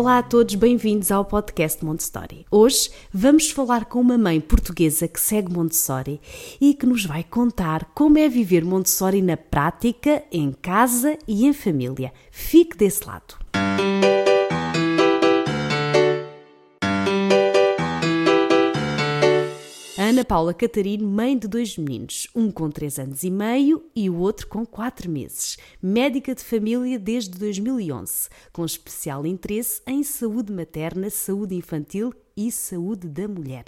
Olá a todos, bem-vindos ao podcast Montessori. Hoje vamos falar com uma mãe portuguesa que segue Montessori e que nos vai contar como é viver Montessori na prática, em casa e em família. Fique desse lado. Ana Paula Catarino, mãe de dois meninos, um com 3 anos e meio e o outro com 4 meses. Médica de família desde 2011, com especial interesse em saúde materna, saúde infantil e saúde da mulher.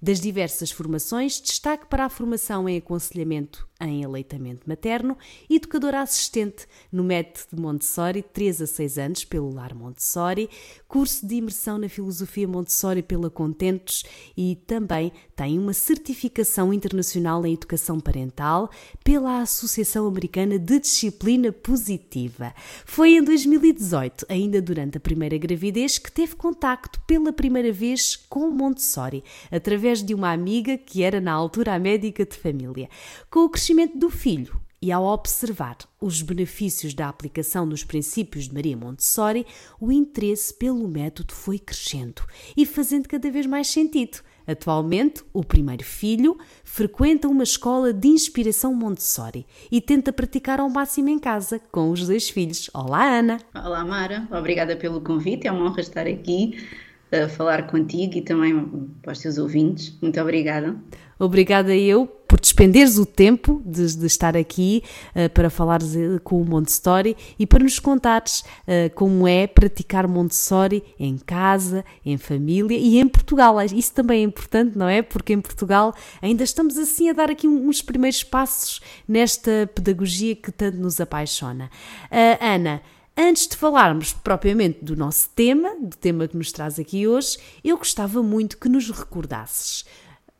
Das diversas formações, destaque para a formação em aconselhamento em aleitamento materno, educadora assistente no método Montessori, 3 a 6 anos, pelo Lar Montessori, curso de imersão na filosofia Montessori pela Contentos e também tem uma certificação internacional em educação parental pela Associação Americana de Disciplina Positiva. Foi em 2018, ainda durante a primeira gravidez, que teve contacto pela primeira vez com Montessori, através de uma amiga que era na altura a médica de família. Com o crescimento do filho e ao observar os benefícios da aplicação dos princípios de Maria Montessori, o interesse pelo método foi crescendo e fazendo cada vez mais sentido. Atualmente, o primeiro filho frequenta uma escola de inspiração Montessori e tenta praticar ao máximo em casa com os dois filhos. Olá, Ana! Olá, Mara. Obrigada pelo convite. É uma honra estar aqui a falar contigo e também para os teus ouvintes. Muito obrigada. Obrigada eu por despenderes o tempo de, de estar aqui uh, para falares eh, com o Montessori e para nos contares uh, como é praticar Montessori em casa, em família e em Portugal. Isso também é importante, não é? Porque em Portugal ainda estamos assim a dar aqui uns primeiros passos nesta pedagogia que tanto nos apaixona. Uh, Ana, Antes de falarmos propriamente do nosso tema, do tema que nos traz aqui hoje, eu gostava muito que nos recordasses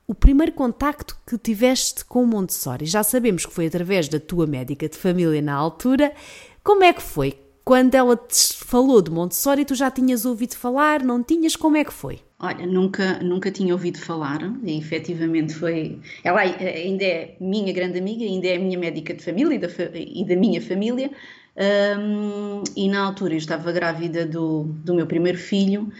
o primeiro contacto que tiveste com Montessori. Já sabemos que foi através da tua médica de família na altura. Como é que foi? Quando ela te falou de Montessori, tu já tinhas ouvido falar? Não tinhas? Como é que foi? Olha, nunca, nunca tinha ouvido falar e efetivamente foi. Ela ainda é minha grande amiga, ainda é minha médica de família e da, e da minha família, um, e na altura eu estava grávida do, do meu primeiro filho,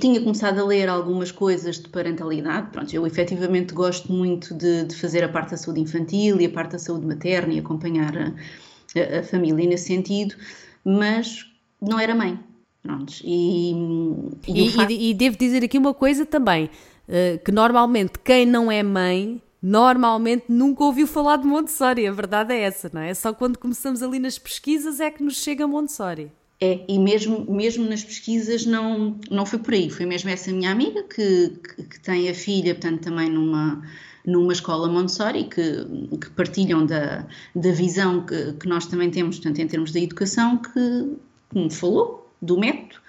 tinha começado a ler algumas coisas de parentalidade. Pronto, eu efetivamente gosto muito de, de fazer a parte da saúde infantil e a parte da saúde materna e acompanhar a, a, a família nesse sentido, mas não era mãe. Pronto, e, e, e, e devo dizer aqui uma coisa também, uh, que normalmente quem não é mãe normalmente nunca ouviu falar de Montessori. A verdade é essa, não é? Só quando começamos ali nas pesquisas é que nos chega Montessori. É, e mesmo, mesmo nas pesquisas não, não foi por aí. Foi mesmo essa minha amiga que, que, que tem a filha, portanto, também numa, numa escola Montessori, que, que partilham da, da visão que, que nós também temos, portanto, em termos da educação, que, que me falou do método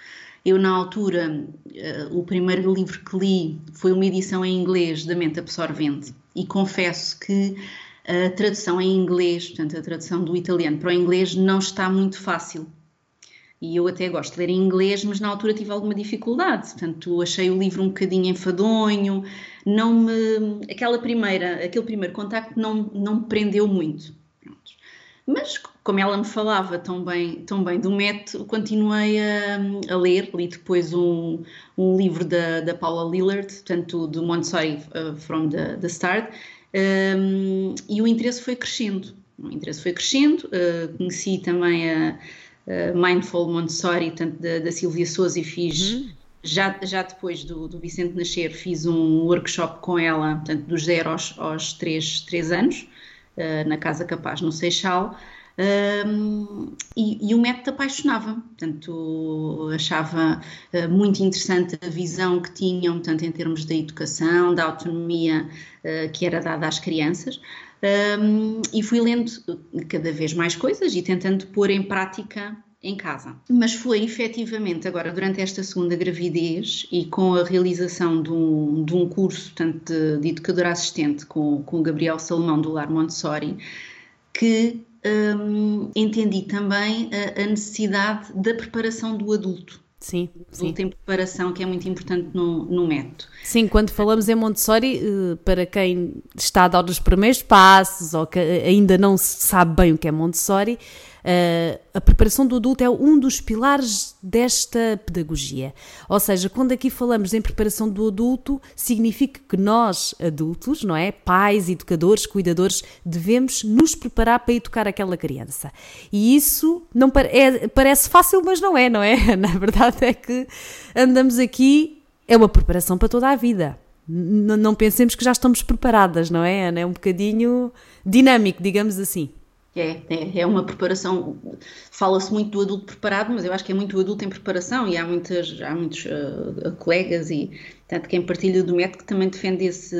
eu, na altura, uh, o primeiro livro que li foi uma edição em inglês da Mente Absorvente e confesso que a tradução em inglês, portanto, a tradução do italiano para o inglês não está muito fácil. E eu até gosto de ler em inglês, mas na altura tive alguma dificuldade. Portanto, achei o livro um bocadinho enfadonho, não me, aquela primeira, aquele primeiro contacto não, não me prendeu muito. Mas, como ela me falava tão bem, tão bem do método, continuei a, a ler. Li depois um, um livro da, da Paula Lillard, portanto, do Montessori uh, from the, the Start, um, e o interesse foi crescendo. O interesse foi crescendo. Uh, conheci também a, a Mindful Montessori, tanto da, da Silvia Souza, e fiz. Uhum. Já, já depois do, do Vicente nascer, fiz um workshop com ela, portanto, dos 0 aos, aos 3, 3 anos, uh, na Casa Capaz, no Seixal, um, e, e, o método apaixonava, portanto, achava uh, muito interessante a visão que tinham, tanto em termos da educação, da autonomia uh, que era dada às crianças, um, e fui lendo cada vez mais coisas e tentando pôr em prática em casa. Mas foi efetivamente agora, durante esta segunda gravidez e com a realização de um, de um curso tanto de, de educadora assistente com, com o Gabriel Salomão do Lar Montessori, que hum, entendi também a, a necessidade da preparação do adulto Sim, sim. Tem preparação que é muito importante no, no método. Sim, quando falamos em Montessori, eh, para quem está a dar os primeiros passos ou que ainda não sabe bem o que é Montessori, Uh, a preparação do adulto é um dos pilares desta pedagogia. Ou seja, quando aqui falamos em preparação do adulto, significa que nós, adultos, não é? Pais, educadores, cuidadores, devemos nos preparar para educar aquela criança. E isso não é, parece fácil, mas não é, não é? Na verdade é que andamos aqui, é uma preparação para toda a vida. N não pensemos que já estamos preparadas, não é, Ana? É um bocadinho dinâmico, digamos assim. É, é, é uma preparação. Fala-se muito do adulto preparado, mas eu acho que é muito o adulto em preparação e há, muitas, há muitos uh, colegas e tanto quem partilha do método que também defende esse,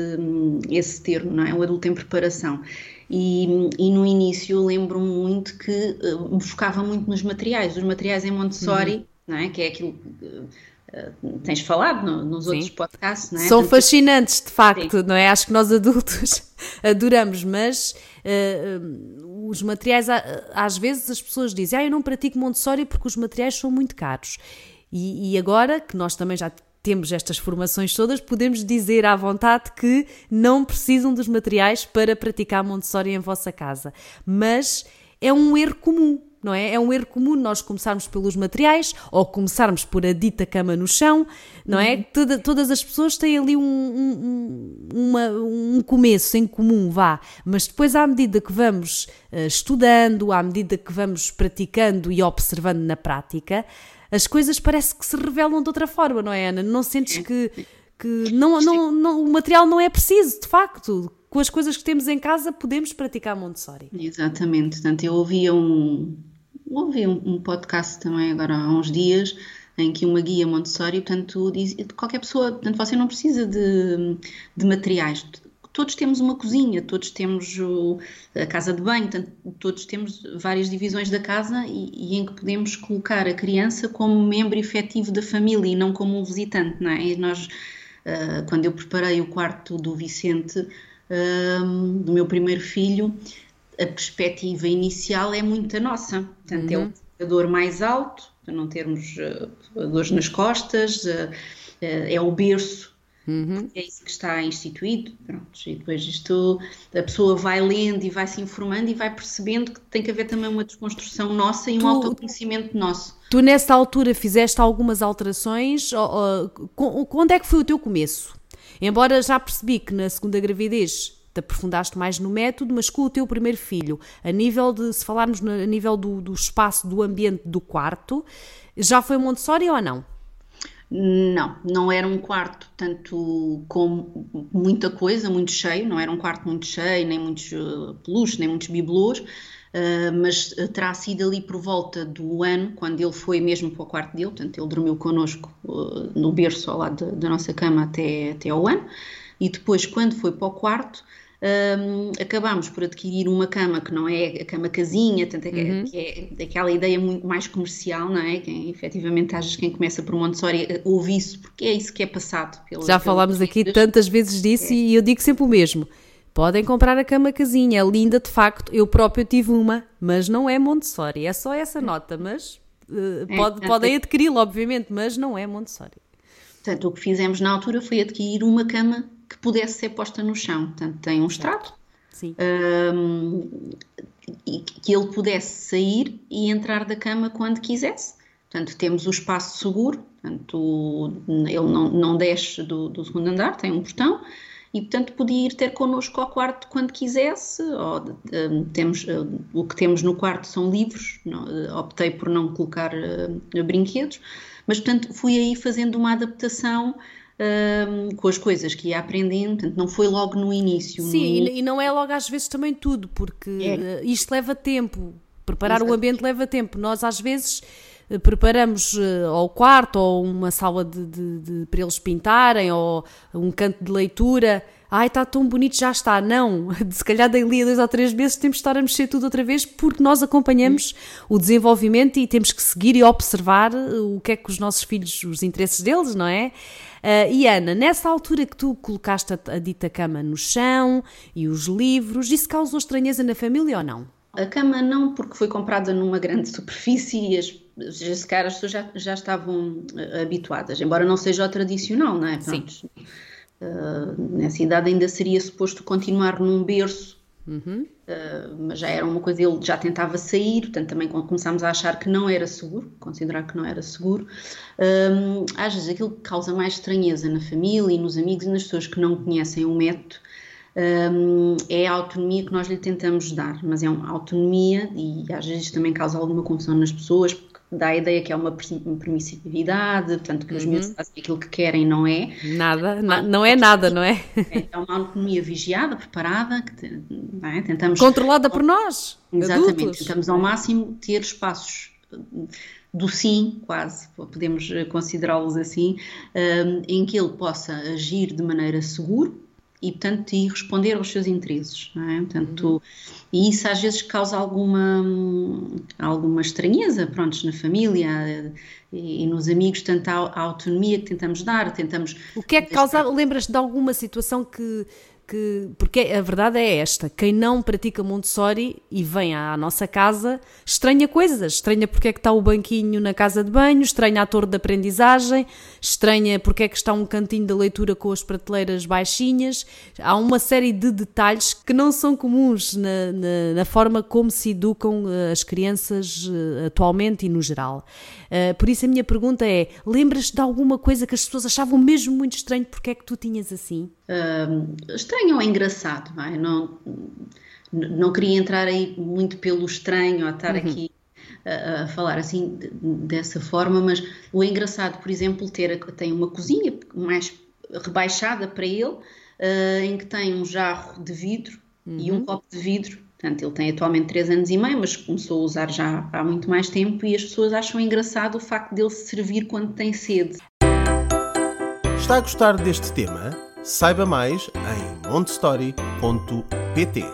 esse termo, não é? O adulto em preparação. E, e no início lembro-me muito que uh, me focava muito nos materiais, os materiais em Montessori, uhum. não é? Que é aquilo. Uh, tens falado no, nos Sim. outros podcasts, não é? São fascinantes, de facto, Sim. não é? Acho que nós adultos adoramos, mas uh, os materiais, às vezes as pessoas dizem, ah, eu não pratico Montessori porque os materiais são muito caros. E, e agora que nós também já temos estas formações todas, podemos dizer à vontade que não precisam dos materiais para praticar Montessori em vossa casa. Mas é um erro comum não é? É um erro comum nós começarmos pelos materiais ou começarmos por a dita cama no chão, não é? Uhum. Toda, todas as pessoas têm ali um, um, uma, um começo em comum, vá, mas depois, à medida que vamos uh, estudando, à medida que vamos praticando e observando na prática, as coisas parece que se revelam de outra forma, não é, Ana? Não sentes que, que não, não, não, o material não é preciso, de facto com as coisas que temos em casa podemos praticar Montessori. Exatamente, portanto eu ouvia um, ouvi um, um, podcast também agora há uns dias em que uma guia Montessori, portanto, diz, qualquer pessoa, portanto, você não precisa de, de materiais. Todos temos uma cozinha, todos temos o, a casa de banho, portanto, todos temos várias divisões da casa e, e, em que podemos colocar a criança como membro efetivo da família e não como um visitante, não é? E nós, uh, quando eu preparei o quarto do Vicente, uh, do meu primeiro filho, a perspectiva inicial é muito a nossa. Portanto, uhum. é o computador mais alto, para não termos uh, dores nas costas, uh, uh, é o berço, uhum. é isso que está instituído. Pronto, e depois isto, a pessoa vai lendo e vai se informando e vai percebendo que tem que haver também uma desconstrução nossa e um tu, autoconhecimento nosso. Tu, nessa altura, fizeste algumas alterações? Ou, ou, quando é que foi o teu começo? Embora já percebi que na segunda gravidez te aprofundaste mais no método, mas com o teu primeiro filho, a nível de, se falarmos a nível do, do espaço, do ambiente do quarto, já foi Montessori ou não? Não, não era um quarto tanto com muita coisa, muito cheio, não era um quarto muito cheio, nem muitos uh, peluches, nem muitos bibelôs, mas terá sido ali por volta do ano, quando ele foi mesmo para o quarto dele, portanto ele dormiu connosco uh, no berço ao lado da nossa cama até, até ao ano, e depois quando foi para o quarto, um, acabámos por adquirir uma cama que não é a cama casinha, tanto é, uhum. que é aquela ideia muito mais comercial, não é? Quem, efetivamente, às vezes quem começa por Montessori eh, ouve isso, porque é isso que é passado. Pela, Já falámos aqui tantas vezes disso é. e eu digo sempre o mesmo. Podem comprar a cama casinha, é linda de facto. Eu próprio tive uma, mas não é Montessori. É só essa nota, mas uh, pode, é, podem adquiri-la, obviamente, mas não é Montessori. Portanto, o que fizemos na altura foi adquirir uma cama que pudesse ser posta no chão. Portanto, tem um estrato um, e que ele pudesse sair e entrar da cama quando quisesse. Portanto, temos o espaço seguro, portanto, ele não, não desce do, do segundo andar, tem um portão e portanto podia ir ter connosco ao quarto quando quisesse. Ou, uh, temos, uh, o que temos no quarto são livros, não, uh, optei por não colocar brinquedos, mas portanto fui aí fazendo uma adaptação um, com as coisas que ia aprendendo, portanto, não foi logo no início. Sim, no... e não é logo às vezes também tudo, porque é. isto leva tempo, preparar Exato. o ambiente leva tempo. Nós às vezes eh, preparamos uh, ou quarto ou uma sala de, de, de, para eles pintarem ou um canto de leitura ai, está tão bonito, já está. Não, se calhar dali a dois ou três meses temos de estar a mexer tudo outra vez porque nós acompanhamos o desenvolvimento e temos que seguir e observar o que é que os nossos filhos, os interesses deles, não é? Uh, e Ana, nessa altura que tu colocaste a, a dita cama no chão e os livros, isso causou estranheza na família ou não? A cama não, porque foi comprada numa grande superfície e as, as caras já, já estavam uh, habituadas, embora não seja o tradicional, não é? Pronto, Sim. Uh, nessa idade ainda seria suposto continuar num berço, uhum. uh, mas já era uma coisa, ele já tentava sair, portanto também começámos a achar que não era seguro, considerar que não era seguro. Uh, às vezes aquilo que causa mais estranheza na família e nos amigos e nas pessoas que não conhecem o método um, é a autonomia que nós lhe tentamos dar, mas é uma autonomia e às vezes também causa alguma confusão nas pessoas, porque dá a ideia que é uma permissividade, portanto que os uhum. miúdos fazem aquilo que querem, não é? Nada, na, não é nada, não é? É uma autonomia vigiada, preparada, que é? tentamos... Controlada por nós, Exatamente, adultos. tentamos ao máximo ter espaços do sim, quase, podemos considerá-los assim, em que ele possa agir de maneira segura, e, portanto, e responder aos seus interesses, não é? Portanto, uhum. e isso às vezes causa alguma, alguma estranheza, prontos, na família e, e nos amigos, tanto a, a, autonomia que tentamos dar, tentamos... O que é que causa, lembras-te de alguma situação que que. Porque a verdade é esta: quem não pratica Montessori e vem à nossa casa estranha coisas. Estranha porque é que está o banquinho na casa de banho, estranha a torre de aprendizagem, estranha porque é que está um cantinho da leitura com as prateleiras baixinhas. Há uma série de detalhes que não são comuns na, na, na forma como se educam eh, as crianças eh, atualmente e no geral. Uh, por isso a minha pergunta é: lembras-te de alguma coisa que as pessoas achavam mesmo muito estranho porque é que tu tinhas assim? Uh, estranho ou engraçado, vai? Não, não queria entrar aí muito pelo estranho ou estar uhum. aqui a, a, falar assim dessa forma, mas o engraçado, por exemplo, ter tem uma cozinha mais rebaixada para ele, uh, em que tem um jarro de vidro uhum. e um uhum. copo de vidro Portanto, ele tem atualmente 3 anos e meio, mas começou a usar já há muito mais tempo e as pessoas acham engraçado o facto dele servir quando tem sede. Está a gostar deste tema? Saiba mais em montestory.pt.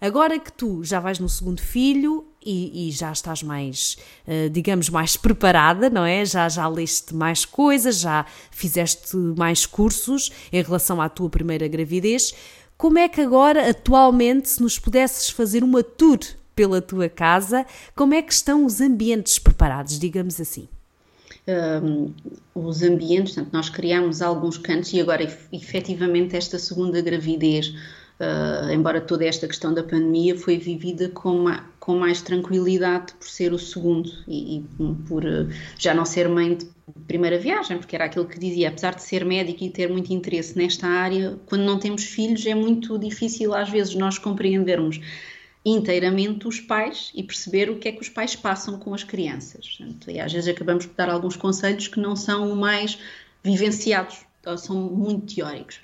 Agora que tu já vais no segundo filho e, e já estás mais, uh, digamos, mais preparada, não é? Já, já leste mais coisas, já fizeste mais cursos em relação à tua primeira gravidez como é que agora, atualmente, se nos pudesses fazer uma tour pela tua casa, como é que estão os ambientes preparados, digamos assim? Um, os ambientes, portanto, nós criamos alguns cantos e agora, efetivamente, esta segunda gravidez, uh, embora toda esta questão da pandemia foi vivida com, com mais tranquilidade por ser o segundo e, e por uh, já não ser mãe de primeira viagem, porque era aquilo que dizia, apesar de ser médico e ter muito interesse nesta área, quando não temos filhos é muito difícil às vezes nós compreendermos inteiramente os pais e perceber o que é que os pais passam com as crianças. E às vezes acabamos por dar alguns conselhos que não são mais vivenciados, são muito teóricos.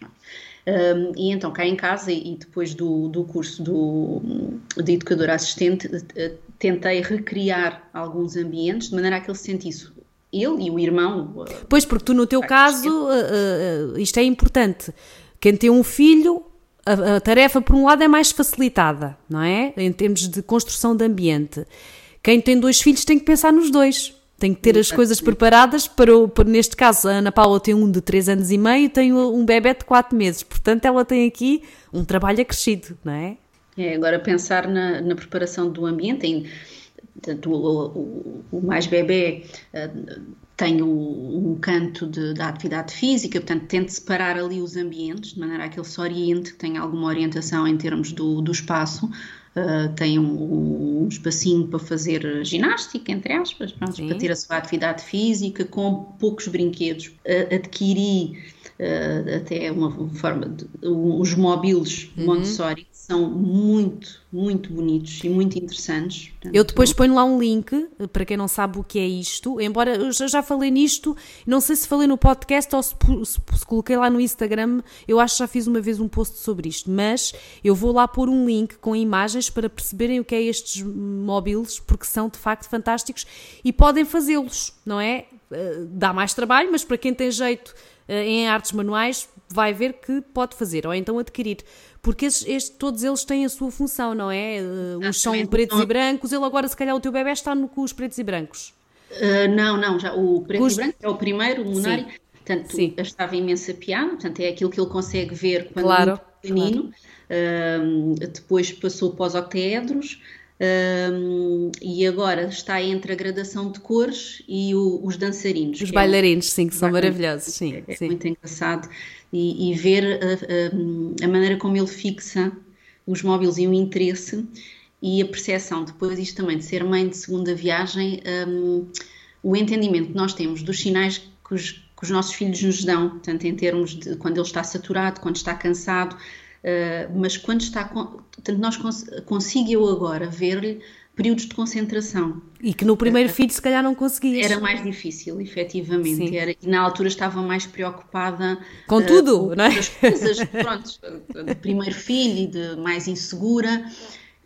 Um, e então cá em casa e depois do, do curso do, de educadora assistente eh, tentei recriar alguns ambientes de maneira a que ele se sentisse ele e o irmão. Pois, porque tu no teu caso, isto é importante. Quem tem um filho, a, a, tarefa por um lado é mais facilitada, não é? Em termos de construção de ambiente. Quem tem dois filhos tem que pensar nos dois. Tem que ter as coisas preparadas para, o, para, neste caso, a Ana Paula tem um de 3 anos e meio e tem um bebê de 4 meses. Portanto, ela tem aqui um trabalho acrescido, não é? É, agora pensar na, na preparação do ambiente, em, o, o, mais bebê uh, tem o, um canto de, da atividade física, portanto, tente separar ali os ambientes, de maneira a que ele se oriente, que tenha alguma orientação em termos do, do espaço. Uh, tem um, um, espacinho para fazer ginástica, entre aspas, pronto, para ter a sua atividade física, com poucos brinquedos. Uh, adquiri uh, até uma forma de, os móveis uhum. Montessori são muito, muito bonitos e muito interessantes. Portanto, eu depois ponho lá um link para quem não sabe o que é isto, embora eu já falei nisto, não sei se falei no podcast ou se, se, se, coloquei lá no Instagram, eu acho que já fiz uma vez um post sobre isto, mas eu vou lá pôr um link com imagens para perceberem o que é estes móveis, porque são de facto fantásticos e podem fazê-los, não é? Eh, dá mais trabalho, mas para quem tem jeito eh, em artes manuais vai ver que pode fazer, ou então adquirir. Porque estes, estes todos eles têm a sua função, não é? Uh, uns são pretos e brancos, ele agora, se calhar, o teu bebê está no, com os pretos e brancos. Uh, não, não, já o preto Custo... e branco é o primeiro, o Lunari. Sim. Portanto, Sim. estava imensa piada, portanto, é aquilo que ele consegue ver quando claro, é pequenino. Claro. Uh, depois passou para os octaedros. Uh, e agora está entre a gradação de cores e o, os dançarinos. Os bailarinos, é, sim, que são maravilhosos, sim. É, é sim. muito engraçado. E, e ver a, a, a, maneira como ele fixa os móveis e o interesse e a percepção, depois isto também de ser mãe de segunda viagem, um, o entendimento que nós temos dos sinais que os, que os, nossos filhos nos dão, tanto em termos de quando ele está saturado, quando está cansado, uh, mas quando está, portanto nós cons consigo eu agora ver-lhe períodos de concentração. E que no primeiro uh, filho se calhar não conseguias. Era mais difícil, efetivamente. Era, e na altura estava mais preocupada... Com uh, tudo, com não é? coisas, pronto, de primeiro filho e de mais insegura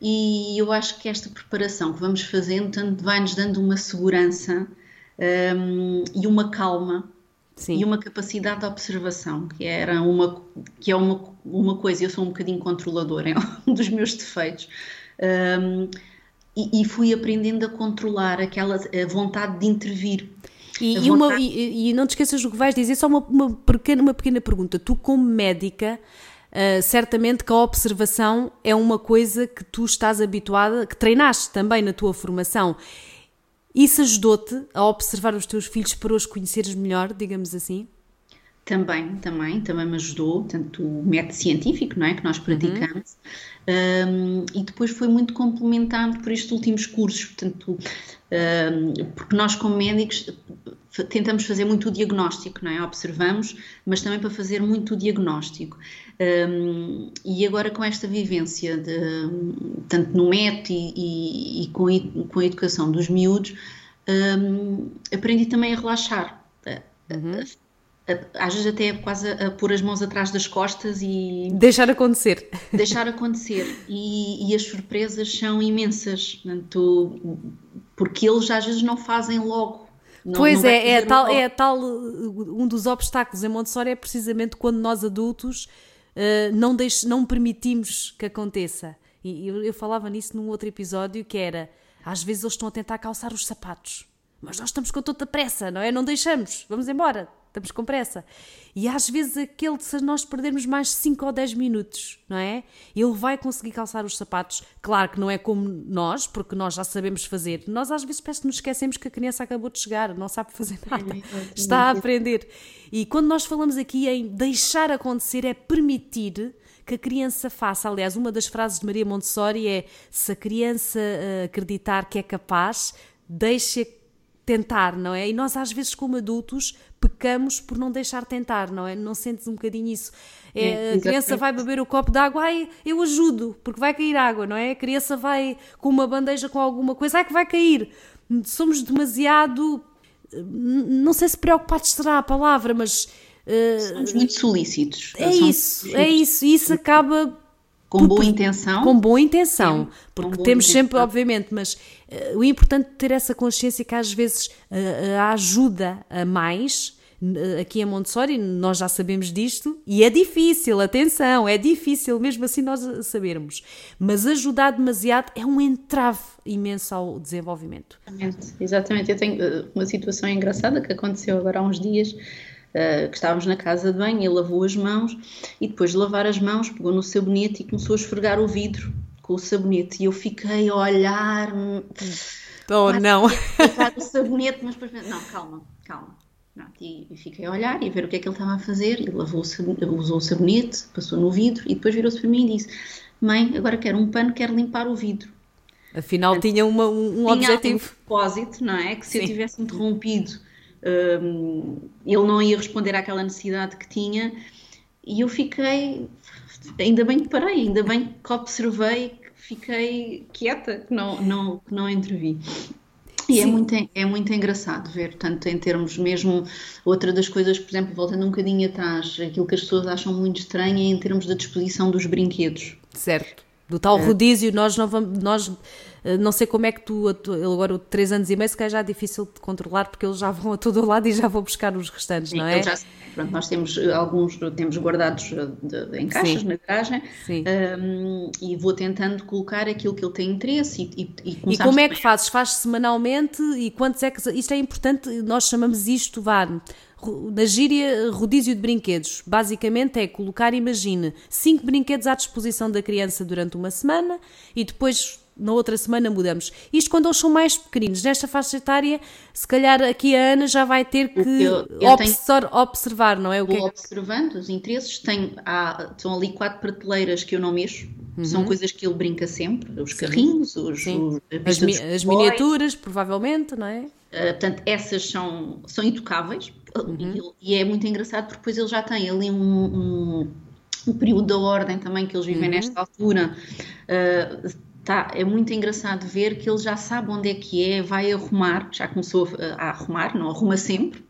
e eu acho que esta preparação que vamos fazendo vai-nos dando uma segurança um, e uma calma Sim. e uma capacidade de observação, que, era uma, que é uma, uma coisa, eu sou um bocadinho controladora, é um dos meus defeitos. Um, e, e, fui aprendendo a controlar aquela a vontade de intervir. E, vontade... e, uma, e, não te esqueças do que vais dizer, só uma, uma, pequena, uma pequena pergunta. Tu, como médica, Uh, certamente que a observação é uma coisa que tu estás habituada, que treinaste também na tua formação. Isso ajudou-te a observar os teus filhos para os conheceres melhor, digamos assim? Também, também, também me ajudou, tanto o método científico, não é, que nós praticamos, uhum. um, e depois foi muito complementado por estes últimos cursos, portanto, um, porque nós como médicos tentamos fazer muito o diagnóstico, não é? Observamos, mas também para fazer muito o diagnóstico. Um, e agora com esta vivência, de, tanto no MET e, e, e com, a, com, a educação dos miúdos, um, aprendi também a relaxar. Uhum. Às vezes até quase a, a pôr as mãos atrás das costas e... Deixar acontecer. Deixar acontecer. E, e as surpresas são imensas, portanto, porque eles às vezes não fazem logo não, pois não é, é tal, é tal, um dos obstáculos em Montessori é precisamente quando nós adultos uh, não, deix, não permitimos que aconteça. E eu, eu falava nisso num outro episódio que era, às vezes eles estão a tentar calçar os sapatos, mas nós estamos com toda a pressa, não é? Não deixamos, vamos embora estamos com pressa. E às vezes aquele, se nós perdermos mais 5 ou 10 minutos, não é? Ele vai conseguir calçar os sapatos. Claro que não é como nós, porque nós já sabemos fazer. Nós às vezes parece que nos esquecemos que a criança acabou de chegar, não sabe fazer nada, está a aprender. E quando nós falamos aqui em deixar acontecer, é permitir que a criança faça. Aliás, uma das frases de Maria Montessori é: se a criança uh, acreditar que é capaz, deixe tentar, não é? E nós às vezes como adultos pecamos por não deixar tentar, não é? Não sentes um bocadinho isso? É, a criança vai beber o copo de água, ai, eu ajudo, porque vai cair água, não é? A criança vai com uma bandeja com alguma coisa, ai que vai cair. Somos demasiado, não sei se preocupados será a palavra, mas... Uh, Somos muito solícitos. É isso, é isso. E isso acaba com boa intenção. Com boa intenção, Sim, porque temos intenção. sempre, obviamente, mas uh, o importante é ter essa consciência que às vezes uh, a ajuda a mais. Aqui em Montessori, nós já sabemos disto e é difícil, atenção, é difícil mesmo assim nós sabermos. Mas ajudar demasiado é um entrave imenso ao desenvolvimento. Exatamente, exatamente. Eu tenho uma situação engraçada que aconteceu agora há uns dias uh, que estávamos na casa de banho, ele lavou as mãos e depois de lavar as mãos pegou no sabonete e começou a esfregar o vidro com o sabonete e eu fiquei a olhar oh não. o sabonete mas depois não calma calma. E, e fiquei a olhar e a ver o que é que ele estava a fazer. E lavou o usou o sabonete passou no vidro e depois virou-se para mim e disse mãe agora quero um pano quero limpar o vidro. Afinal Portanto, tinha uma, um, um tinha objetivo um propósito não é? Que se Sim. eu tivesse interrompido um, ele não ia responder àquela necessidade que tinha e eu fiquei, ainda bem que parei, ainda bem que observei, que fiquei quieta, que não, não, que não intervi. E é muito, é muito engraçado ver, tanto em termos mesmo, outra das coisas, por exemplo, voltando um bocadinho atrás, aquilo que as pessoas acham muito estranho é em termos da disposição dos brinquedos. Certo. Do tal é. rodízio, nós não vamos. Nós, eh, não sei como é que tu, agora, três anos e meio, se calhar já é difícil de controlar, porque eles já vão a todo lado e já vão buscar os restantes, Sim, não é? Já, pronto, nós temos eh, alguns, temos guardados eh, de, de, em caixas Sim. na garagem um, e vou tentando colocar aquilo que ele tem interesse e, e, e, e como é que fazes? Faz semanalmente e quantos é que. Isto é importante, nós chamamos isto, vá na gíria rodízio de brinquedos, basicamente é colocar, imagine, cinco brinquedos à disposição da criança durante uma semana e depois na outra semana mudamos. Isto quando eles são mais pequeninos. Nesta faixa etária, se calhar aqui a Ana já vai ter que eu, eu observar, tenho, observar, não é? O que vou é observando os interesses. Tem, há, são ali quatro prateleiras que eu não mexo. Uhum. São coisas que ele brinca sempre. Os carrinhos, os, os as, mi as miniaturas, provavelmente, não é? Uh, portanto, essas são, são intocáveis uhum. e, e, é muito engraçado porque depois ele já tem ali um, um, um período da ordem também que eles vivem uhum. nesta altura. Uh, tá, é muito engraçado ver que ele já sabe onde é que é, vai arrumar, já começou a, a arrumar, não arruma sempre,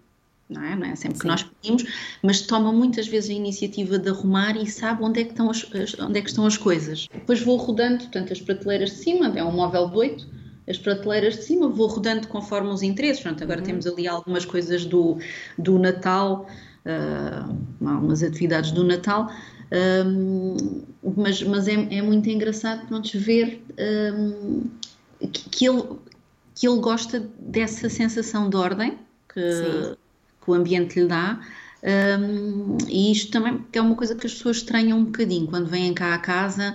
não é? Não é sempre Sim. que nós pedimos, mas toma muitas vezes a iniciativa de arrumar e sabe onde é que estão as, onde é que estão as coisas. Depois vou rodando, portanto, as prateleiras de cima, é um móvel de 8, as prateleiras de cima, vou rodando conforme os interesses. Portanto, agora uhum. temos ali algumas coisas do, do Natal, uh, algumas atividades do Natal, um, mas, mas é, é, muito engraçado pronto, ver um, que, que, ele, que ele gosta dessa sensação de ordem que, que o ambiente lhe dá. Um, e isto também é uma coisa que as pessoas estranham um bocadinho quando vêm cá à casa.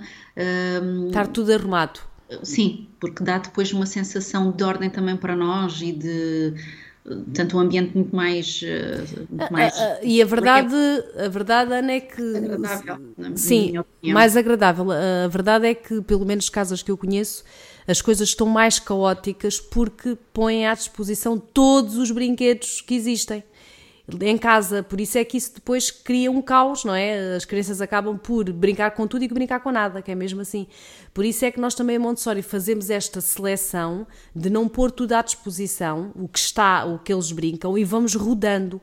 Um, Estar tudo arrumado. Sim, porque dá depois uma sensação de ordem também para nós e de tanto um ambiente muito mais, eh, muito ah, mais ah, ah, e a verdade a verdade Ana é que agradável sim mais agradável. A verdade é que pelo menos casas que eu conheço as coisas estão mais caóticas porque põem à disposição todos os brinquedos que existem em casa, por isso é que isso depois cria um caos, não é? As crianças acabam por brincar com tudo e brincar com nada, que é mesmo assim. Por isso é que nós também a Montessori fazemos esta seleção de não pôr tudo à disposição, o que está, o que eles brincam, e vamos rodando.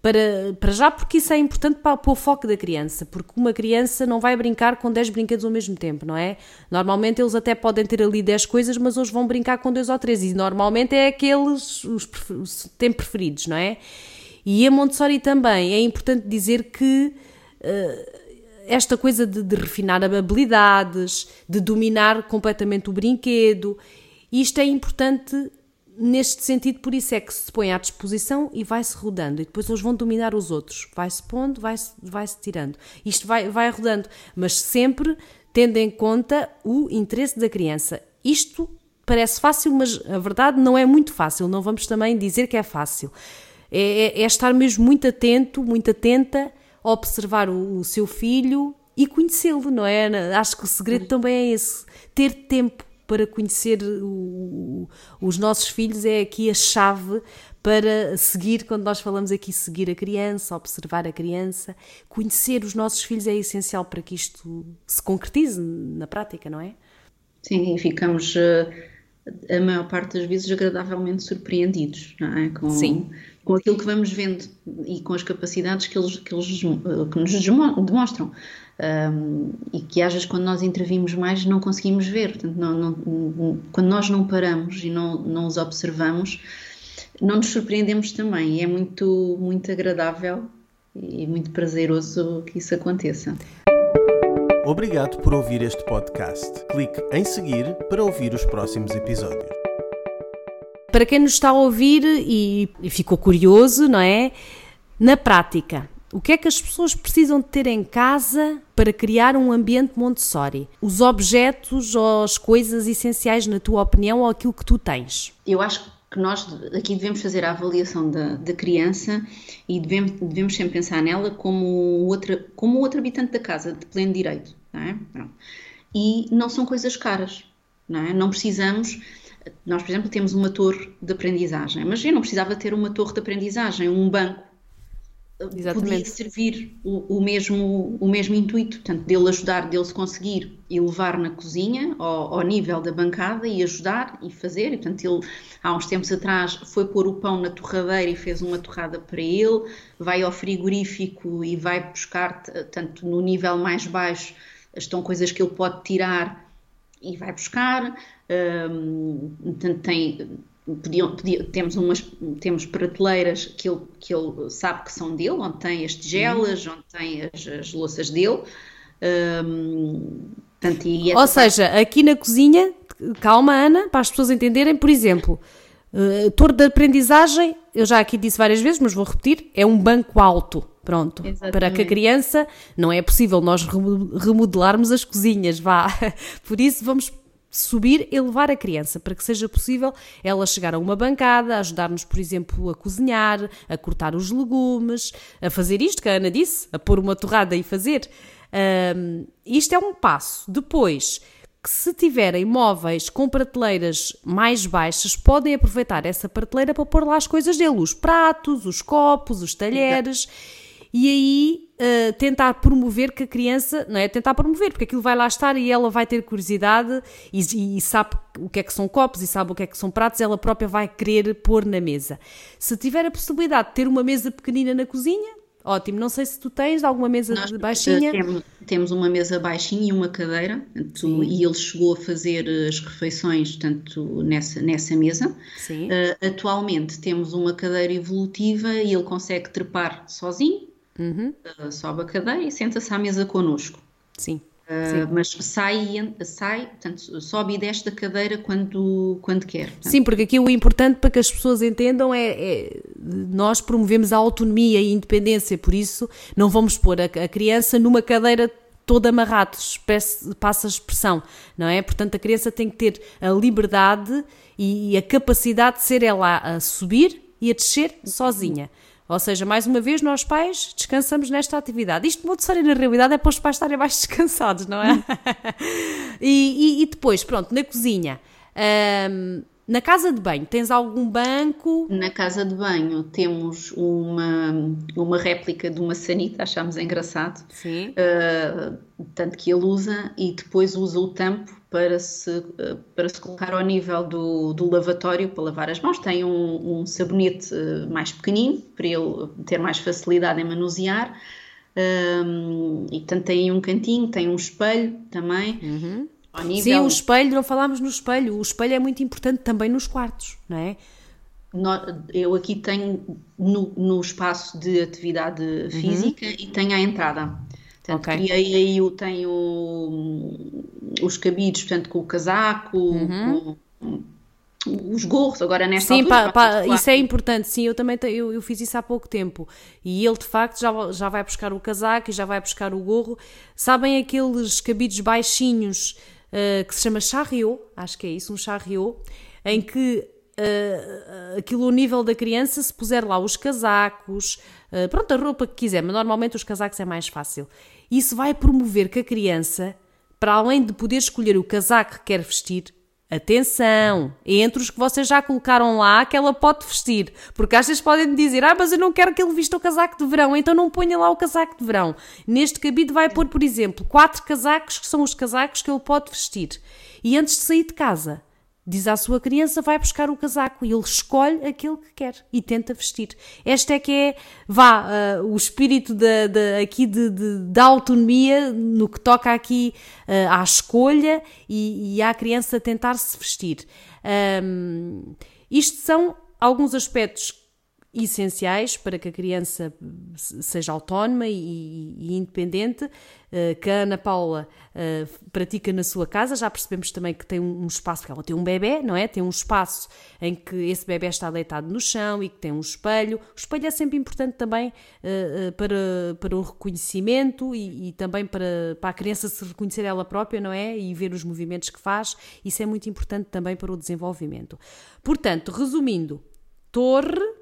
Para, para já, porque isso é importante para, para o foco da criança, porque uma criança não vai brincar com 10 brinquedos ao mesmo tempo, não é? Normalmente eles até podem ter ali 10 coisas, mas hoje vão brincar com 2 ou 3, e normalmente é aqueles os, os preferidos, não é? E a Montessori também é importante dizer que uh, esta coisa de, de, refinar habilidades, de dominar completamente o brinquedo, isto é importante neste sentido, por isso é que se põe à disposição e vai-se rodando, e depois eles vão dominar os outros, vai-se pondo, vai-se vai -se tirando. Isto vai, vai rodando, mas sempre tendo em conta o interesse da criança. Isto parece fácil, mas a verdade não é muito fácil, não vamos também dizer que é fácil. É, é, é, estar mesmo muito atento, muito atenta a observar o, o seu filho e conhecê-lo, não é? Acho que o segredo também é esse. Ter tempo para conhecer o, os nossos filhos é aqui a chave para seguir, quando nós falamos aqui seguir a criança, observar a criança, conhecer os nossos filhos é essencial para que isto se concretize na prática, não é? Sim, ficamos uh, a maior parte das vezes agradavelmente surpreendidos, não é? Com, Sim com aquilo que vamos vendo e com as capacidades que eles, que eles que nos demonstram. Um, e que às vezes quando nós intervimos mais não conseguimos ver. Portanto, não, não, quando nós não paramos e não, não os observamos, não nos surpreendemos também. É muito, muito agradável e muito prazeroso que isso aconteça. Obrigado por ouvir este podcast. Clique em seguir para ouvir os próximos episódios. Para quem nos está a ouvir e, e ficou curioso, não é? Na prática, o que é que as pessoas precisam de ter em casa para criar um ambiente Montessori? Os objetos ou as coisas essenciais, na tua opinião, ou aquilo que tu tens? Eu acho que nós aqui devemos fazer a avaliação da, da criança e devemos, devemos sempre pensar nela como outra, como outro habitante da casa, de pleno direito. Não é? E não são coisas caras. Não, é? não precisamos nós, por exemplo, temos uma torre de aprendizagem, mas eu não precisava ter uma torre de aprendizagem, um banco. Exatamente. Podia servir o, o, mesmo, o mesmo intuito, portanto, dele ajudar, dele se conseguir elevar na cozinha ao, ao, nível da bancada e ajudar e fazer. E, portanto, ele, há uns tempos atrás, foi pôr o pão na torradeira e fez uma torrada para ele, vai ao frigorífico e vai buscar, tanto no nível mais baixo, estão coisas que ele pode tirar e vai buscar. Um, tem, podiam, podiam, temos, umas, temos prateleiras que ele, que ele sabe que são dele, onde tem as tigelas, uhum. onde tem as, as louças dele. Um, portanto, Ou seja, aqui na cozinha, calma Ana, para as pessoas entenderem, por exemplo, uh, torre de aprendizagem, eu já aqui disse várias vezes, mas vou repetir, é um banco alto. Pronto, Exatamente. para que a criança, não é possível nós remodelarmos as cozinhas, vá. Por isso vamos subir e levar a criança para que seja possível ela chegar a uma bancada, ajudar-nos, por exemplo, a cozinhar, a cortar os legumes, a fazer isto que a Ana disse, a pôr uma torrada e fazer. Um, isto é um passo. Depois, que se tiverem móveis com prateleiras mais baixas, podem aproveitar essa prateleira para pôr lá as coisas dele, os pratos, os copos, os talheres. E aí uh, tentar promover que a criança, não é tentar promover, porque aquilo vai lá estar e ela vai ter curiosidade e, e, sabe o que é que são copos e sabe o que é que são pratos, ela própria vai querer pôr na mesa. Se tiver a possibilidade de ter uma mesa pequenina na cozinha, ótimo. Não sei se tu tens alguma mesa Nós, baixinha. Temos, temos, uma mesa baixinha e uma cadeira, e ele chegou a fazer as refeições tanto nessa, nessa mesa. Uh, atualmente temos uma cadeira evolutiva e ele consegue trepar sozinho uhum. uh, sobe a cadeira e senta-se à mesa connosco. Sim. Uh, mas sai, sai portanto, sobe e desce da cadeira quando, quando quer. Portanto. Sim, porque aqui o importante para que as pessoas entendam é, é, nós promovemos a autonomia e a independência, por isso não vamos pôr a, a criança numa cadeira toda amarrado, passa a expressão, não é? Portanto, a criança tem que ter a liberdade e a capacidade de ser ela a subir e a descer sozinha. Ou seja, mais uma vez, nós pais descansamos nesta atividade. Isto Montessori, na realidade, é para os pais estarem mais descansados, não é? e, e, e, depois, pronto, na cozinha. Um, na casa de banho, tens algum banco? Na casa de banho temos uma, uma réplica de uma sanita, achámos engraçado. Sim. Uh, tanto que ele usa e depois usa o tampo para se, para se colocar ao nível do, do lavatório para lavar as mãos. Tem um, um sabonete mais pequenino para ele ter mais facilidade em manusear. Um, e portanto tem um cantinho, tem um espelho também. Uhum. Ao nível... Sim, o espelho, não falámos no espelho. O espelho é muito importante também nos quartos, não é? Eu aqui tenho no, no espaço de atividade uhum. física uhum. e tenho a entrada. Portanto, okay. criei aí, o, tenho os cabides, portanto, com o casaco, uhum. com, os gorros, agora nesta sim, altura. Pa, isso é importante, sim, eu também eu, eu, fiz isso há pouco tempo. E ele de facto já, já vai buscar o casaco e já vai buscar o gorro. Sabem aqueles cabides baixinhos uh, que se chama charriot, acho que é isso, um charriot, em que uh, aquilo ao nível da criança, se puser lá os casacos, uh, pronto, a roupa que quiser, mas normalmente os casacos é mais fácil. Isso vai promover que a criança, para além de poder escolher o casaco que quer vestir, Atenção! Entre os que vocês já colocaram lá, que ela pode vestir. Porque às vezes podem dizer, ah, mas eu não quero que ele vista o casaco de verão, então não ponha lá o casaco de verão. Neste cabide vai pôr, por exemplo, quatro casacos que são os casacos que ele pode vestir. E antes de sair de casa, diz à sua criança, vai buscar o casaco e ele escolhe aquele que quer e tenta vestir. Este é que é, vá, uh, o espírito da, da, aqui de, de, da autonomia no que toca aqui uh, à escolha e, e à criança tentar se vestir. Um, isto são alguns aspectos essenciais para que a criança seja autónoma e, e independente, uh, que a Ana Paula uh, pratica na sua casa. Já percebemos também que tem um, espaço, porque ela tem um bebê, não é? Tem um espaço em que esse bebê está deitado no chão e que tem um espelho. O espelho é sempre importante também uh, para, para o reconhecimento e, e, também para, para a criança se reconhecer ela própria, não é? E ver os movimentos que faz. Isso é muito importante também para o desenvolvimento. Portanto, resumindo, torre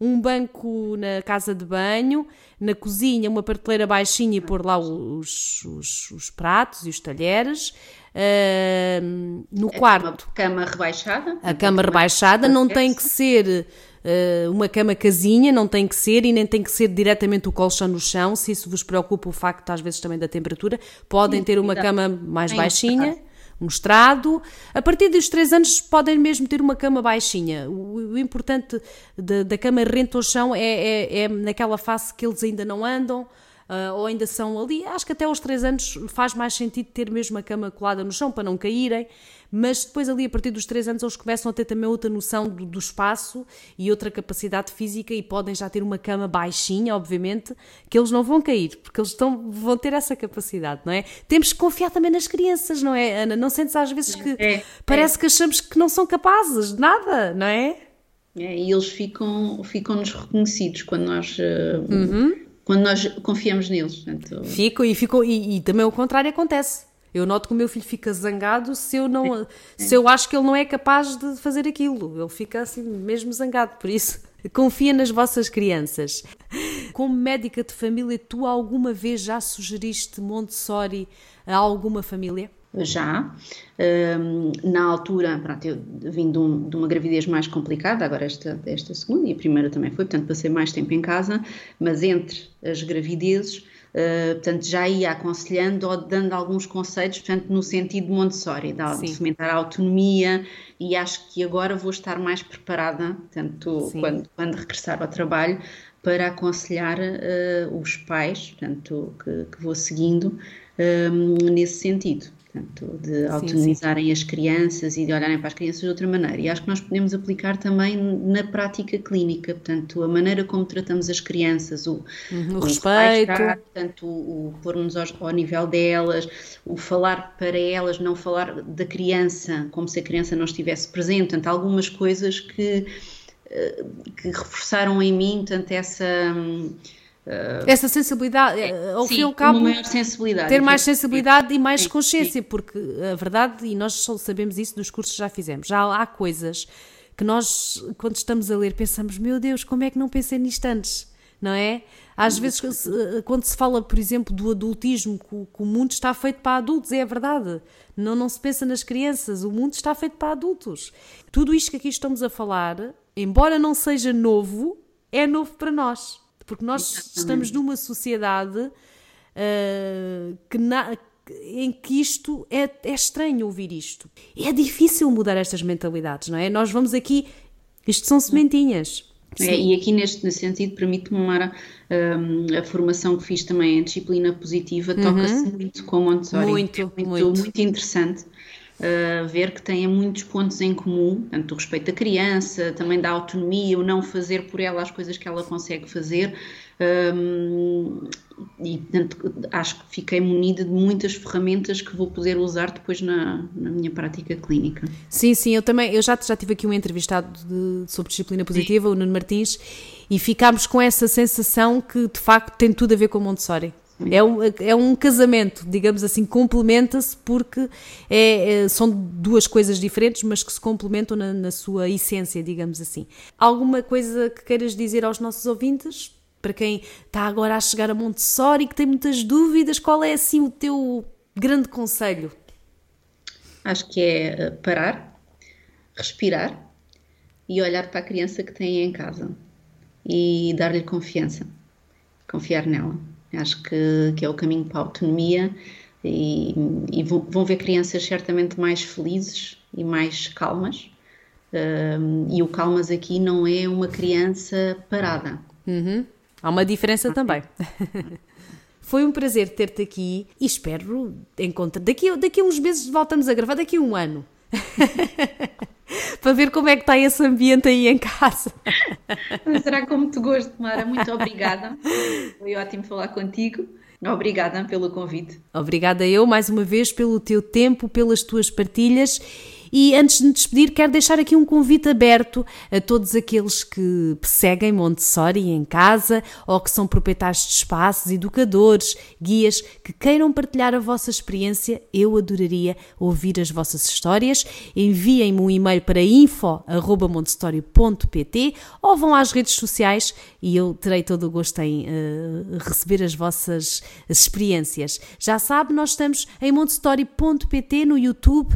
um banco na casa de banho, na cozinha uma prateleira baixinha e pôr lá os, os, os pratos e os talheres. Uh, no é quarto. Cama rebaixada. A cama rebaixada não tem que ser uh, uma cama casinha, não tem que ser e nem tem que ser diretamente o colchão no chão, se isso vos preocupa o facto às vezes também da temperatura. Podem ter uma cama mais baixinha estrado. A partir dos 3 anos podem mesmo ter uma cama baixinha. O, o importante da, cama rente ao chão é, é, é, naquela fase que eles ainda não andam. Uh, ou ainda são ali. Acho que até aos 3 anos faz mais sentido ter mesmo a cama colada no chão para não caírem, mas depois ali a partir dos 3 anos eles começam a ter também outra noção do, do espaço e outra capacidade física e podem já ter uma cama baixinha, obviamente, que eles não vão cair, porque eles estão, vão ter essa capacidade, não é? Temos que confiar também nas crianças, não é, Ana? Não sentes às vezes que é, parece é. que achamos que não são capazes de nada, não é? É, e eles ficam, ficam-nos reconhecidos quando nós, eh, uhum. Quando nós confiamos neles. Portanto... Ficam e, ficam, e, e, também o contrário acontece. Eu noto que o meu filho fica zangado se eu, não, se eu acho que ele não é capaz de fazer aquilo. Ele fica assim mesmo zangado. Por isso, confia nas vossas crianças. Como médica de família, tu alguma vez já sugeriste Montessori a alguma família? Já. Um, na altura, pronto, eu vim de, um, de, uma gravidez mais complicada, agora esta, esta segunda e a primeira também foi, portanto passei mais tempo em casa, mas entre as gravidezes, uh, portanto já ia aconselhando ou dando alguns conceitos, portanto no sentido de Montessori, de, de fomentar a autonomia e acho que agora vou estar mais preparada, portanto quando, quando regressar ao trabalho, para aconselhar uh, os pais, portanto que, que vou seguindo um, nesse sentido portanto, de autonomizarem sim, sim. as crianças e de olharem para as crianças de outra maneira. E acho que nós podemos aplicar também na prática clínica, portanto, a maneira como tratamos as crianças, o, uhum, o, respeito, portanto, o, o pôr-nos ao, ao, nível delas, o falar para elas, não falar da criança como se a criança não estivesse presente, portanto, algumas coisas que, eh, que reforçaram em mim, portanto, essa Uh, Essa sensibilidade, é, ao sim, fim e ao cabo, ter mais sensibilidade e mais sim, consciência, sim. porque a verdade, e nós só sabemos isso dos cursos que já fizemos, já há coisas que nós, quando estamos a ler, pensamos: meu Deus, como é que não pensei nisto antes? Não é? Às vezes, quando se fala, por exemplo, do adultismo, que o, que o mundo está feito para adultos, é a verdade. Não, não se pensa nas crianças, o mundo está feito para adultos. Tudo isto que aqui estamos a falar, embora não seja novo, é novo para nós. Porque nós Exatamente. estamos numa sociedade uh, que na, em que isto é, é estranho ouvir isto. É difícil mudar estas mentalidades, não é? Nós vamos aqui, isto são sementinhas. É, e aqui neste, sentido permite-me uma um, a formação que fiz também em disciplina positiva uhum. toca-se muito com Montessori. Muito, é muito, muito. muito interessante uh, ver que têm muitos pontos em comum, tanto o respeito à criança, também da autonomia, o não fazer por ela as coisas que ela consegue fazer. Um, e portanto, acho que fiquei munida de muitas ferramentas que vou poder usar depois na, na minha prática clínica. Sim, sim, eu também, eu já, já tive aqui um entrevistado de, sobre disciplina positiva, sim. o Nuno Martins, e ficámos com essa sensação que de facto tem tudo a ver com Montessori. É um, é um casamento, digamos assim, complementa-se porque é, é, são duas coisas diferentes, mas que se complementam na, na, sua essência, digamos assim. Alguma coisa que queiras dizer aos nossos ouvintes? Para quem está agora a chegar a Montessori e que tem muitas dúvidas, qual é assim o teu grande conselho? Acho que é eh, parar, respirar e olhar para a criança que tem em casa e dar-lhe confiança, confiar nela. Acho que, que é o caminho para a autonomia e, e vão, ver crianças certamente mais felizes e mais calmas. Um, e o calmas aqui não é uma criança parada. Uhum. Há uma diferença também. Foi um prazer ter-te aqui e espero encontrar. Daqui, daqui a uns meses voltamos a gravar, daqui a um ano. para ver como é que está esse ambiente aí em casa. Será com muito gosto, Mara. Muito obrigada. Foi ótimo falar contigo. Obrigada pelo convite. Obrigada eu mais uma vez pelo teu tempo, pelas tuas partilhas e antes de me despedir, quero deixar aqui um convite aberto a todos aqueles que seguem Montessori em casa ou que são proprietários de espaços, educadores, guias que queiram partilhar a vossa experiência. Eu adoraria ouvir as vossas histórias. Enviem-me um e-mail para info.montessori.pt ou vão às redes sociais e eu terei todo o gosto em uh, receber as vossas experiências. Já sabe, nós estamos em montessori.pt no YouTube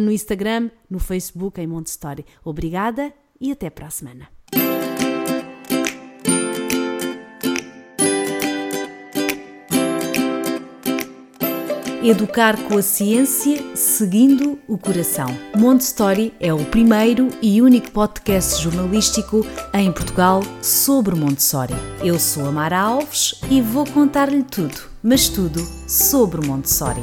no Instagram, no Facebook, em Monte Story. Obrigada e até para a semana. Educar com a ciência, seguindo o coração. Montessori é o primeiro e único podcast jornalístico em Portugal sobre Montessori. Eu sou a Mara Alves e vou contar-lhe tudo, mas tudo sobre Montessori.